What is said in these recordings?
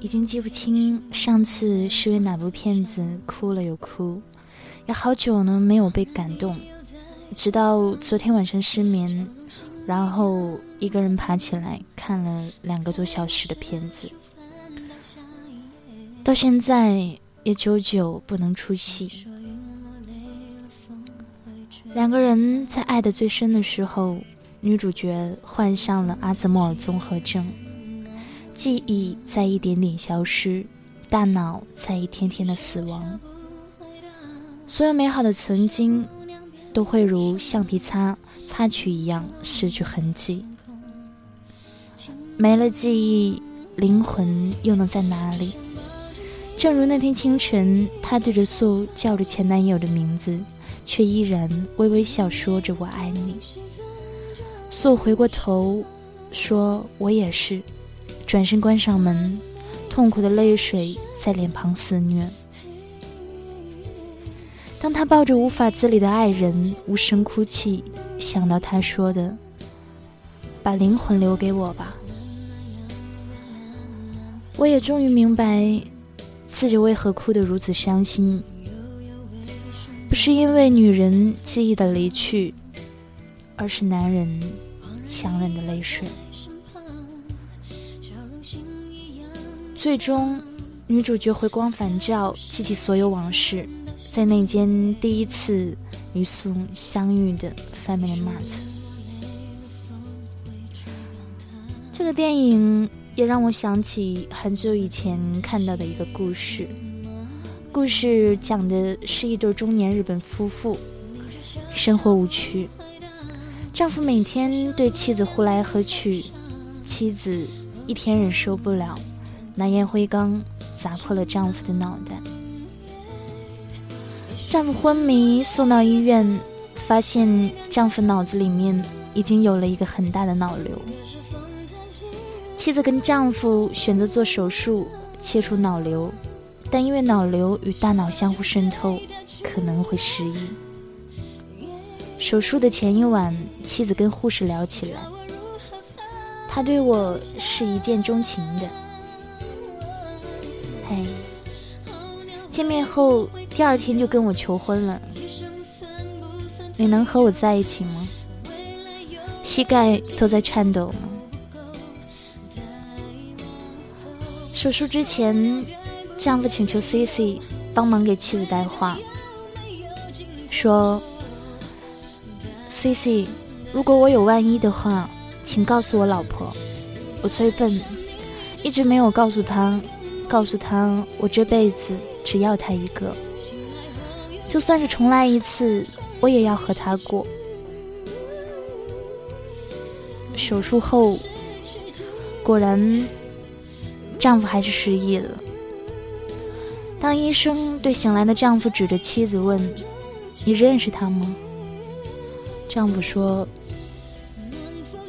已经记不清上次是为哪部片子哭了又哭，也好久呢没有被感动，直到昨天晚上失眠，然后一个人爬起来看了两个多小时的片子，到现在也久久不能出戏。两个人在爱的最深的时候，女主角患上了阿兹莫尔综合症。记忆在一点点消失，大脑在一天天的死亡。所有美好的曾经，都会如橡皮擦擦去一样失去痕迹。没了记忆，灵魂又能在哪里？正如那天清晨，他对着素叫着前男友的名字，却依然微微笑说着“我爱你”。素回过头，说：“我也是。”转身关上门，痛苦的泪水在脸庞肆虐。当他抱着无法自理的爱人无声哭泣，想到他说的“把灵魂留给我吧”，我也终于明白自己为何哭得如此伤心。不是因为女人记忆的离去，而是男人强忍的泪水。最终，女主角回光返照，记起所有往事，在那间第一次与宋相遇的 Family Mart。这个电影也让我想起很久以前看到的一个故事。故事讲的是一对中年日本夫妇，生活无趣，丈夫每天对妻子呼来喝去，妻子一天忍受不了。拿烟灰缸砸破了丈夫的脑袋，丈夫昏迷送到医院，发现丈夫脑子里面已经有了一个很大的脑瘤。妻子跟丈夫选择做手术切除脑瘤，但因为脑瘤与大脑相互渗透，可能会失忆。手术的前一晚，妻子跟护士聊起来，他对我是一见钟情的。嘿，见面后第二天就跟我求婚了，你能和我在一起吗？膝盖都在颤抖。手术之前，丈夫请求 C C 帮忙给妻子带话，说：“C C，如果我有万一的话，请告诉我老婆。我最笨，一直没有告诉她。”告诉他，我这辈子只要他一个，就算是重来一次，我也要和他过。手术后，果然，丈夫还是失忆了。当医生对醒来的丈夫指着妻子问：“你认识他吗？”丈夫说：“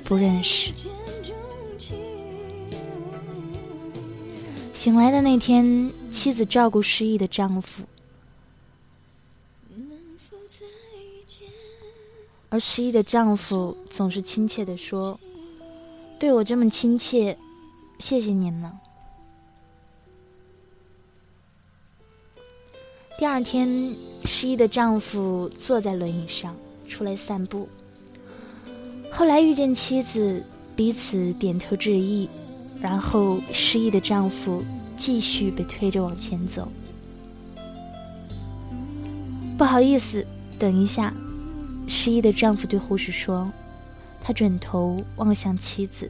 不认识。”醒来的那天，妻子照顾失忆的丈夫，而失忆的丈夫总是亲切的说：“对我这么亲切，谢谢您了。”第二天，失忆的丈夫坐在轮椅上出来散步，后来遇见妻子，彼此点头致意。然后，失忆的丈夫继续被推着往前走。不好意思，等一下。失忆的丈夫对护士说：“他转头望向妻子，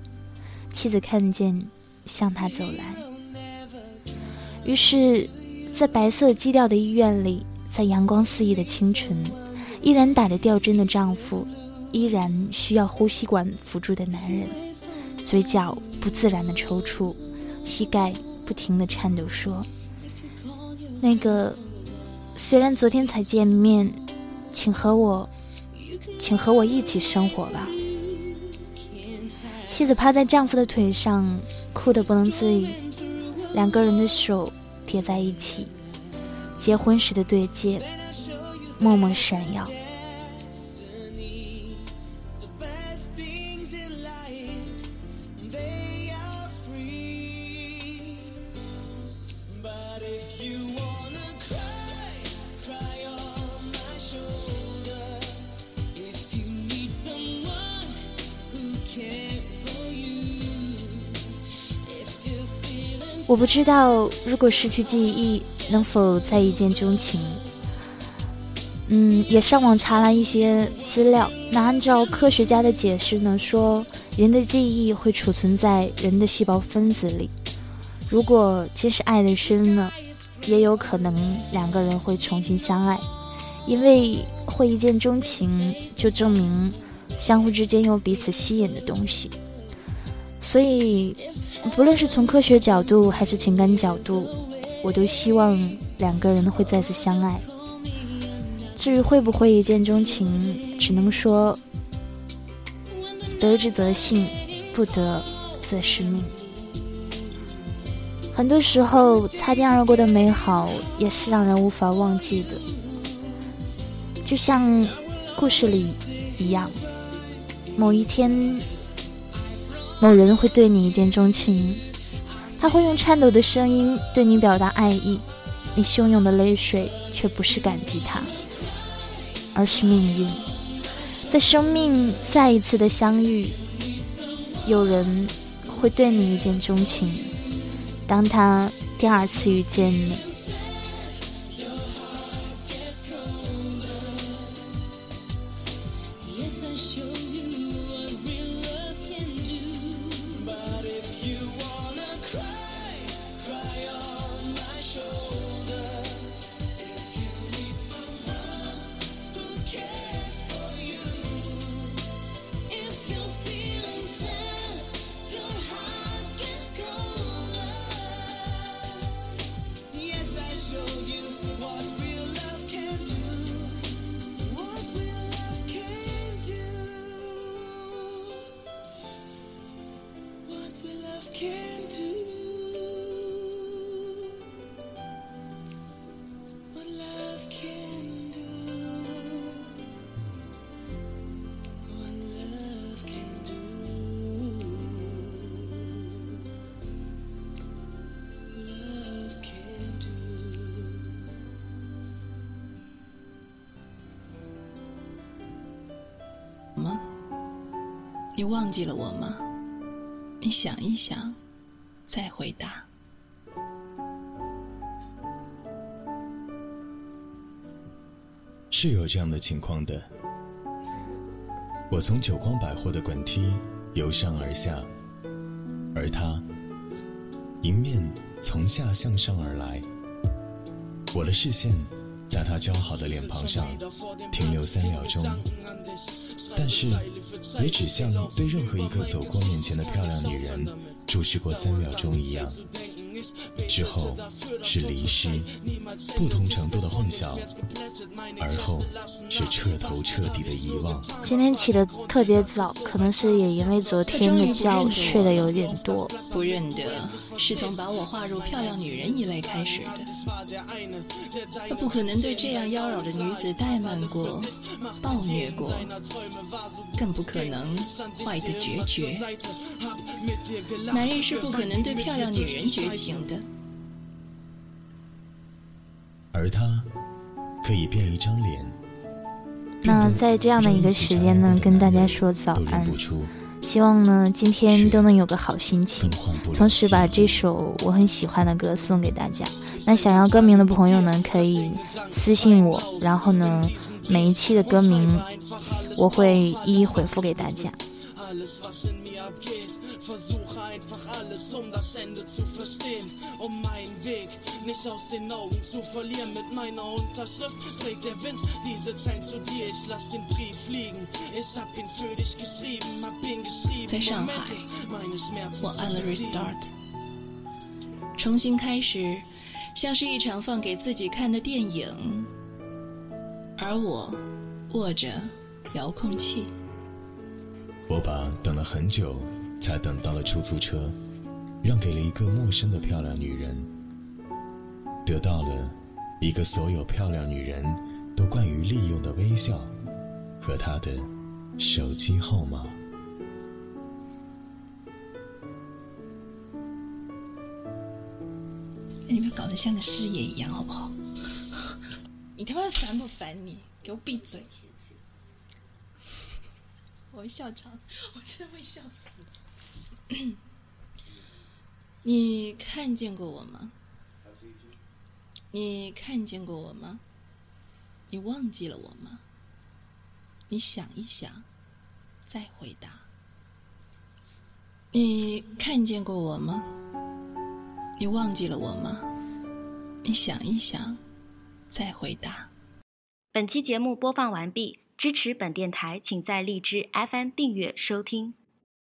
妻子看见，向他走来。于是，在白色基调的医院里，在阳光四溢的清晨，依然打着吊针的丈夫，依然需要呼吸管辅助的男人，嘴角。”不自然的抽搐，膝盖不停的颤抖，说：“那个，虽然昨天才见面，请和我，请和我一起生活吧。”妻子趴在丈夫的腿上，哭得不能自已，两个人的手叠在一起，结婚时的对戒，默默闪耀。我不知道，如果失去记忆，能否再一见钟情？嗯，也上网查了一些资料。那按照科学家的解释呢，说人的记忆会储存在人的细胞分子里。如果真是爱的深了，也有可能两个人会重新相爱，因为会一见钟情，就证明相互之间有彼此吸引的东西。所以。不论是从科学角度还是情感角度，我都希望两个人会再次相爱。至于会不会一见钟情，只能说得之则幸，不得则是命。很多时候，擦肩而过的美好也是让人无法忘记的，就像故事里一样，某一天。某人会对你一见钟情，他会用颤抖的声音对你表达爱意，你汹涌的泪水却不是感激他，而是命运。在生命再一次的相遇，有人会对你一见钟情，当他第二次遇见你。吗？你忘记了我吗？你想一想，再回答。是有这样的情况的。我从久光百货的滚梯由上而下，而他迎面从下向上而来。我的视线在他姣好的脸庞上停留三秒钟。但是，也只像对任何一个走过面前的漂亮女人注视过三秒钟一样。之后是离失，不同程度的混淆，而后是彻头彻底的遗忘。今天起的特别早，可能是也因为昨天的觉睡得有点多。不认得，是从把我划入漂亮女人一类开始的。他不可能对这样妖娆的女子怠慢过、暴虐过，更不可能坏的决绝。男人是不可能对漂亮女人绝情的，而他可以变一张脸。那在这样的一个时间呢，跟大家说早安。希望呢，今天都能有个好心情。同时把这首我很喜欢的歌送给大家。那想要歌名的朋友呢，可以私信我，然后呢，每一期的歌名我会一一回复给大家。在上海我按了 restart 重新开始像是一场放给自己看的电影而我握着遥控器。我把等了很久才等到了出租车，让给了一个陌生的漂亮女人，得到了一个所有漂亮女人都惯于利用的微笑和她的手机号码。你不要搞得像个事业一样，好不好？你他妈烦不烦你？给我闭嘴！我会笑场，我真的会笑死。你看见过我吗？你看见过我吗？你忘记了我吗？你想一想，再回答。你看见过我吗？你忘记了我吗？你想一想，再回答。本期节目播放完毕，支持本电台，请在荔枝 FM 订阅收听。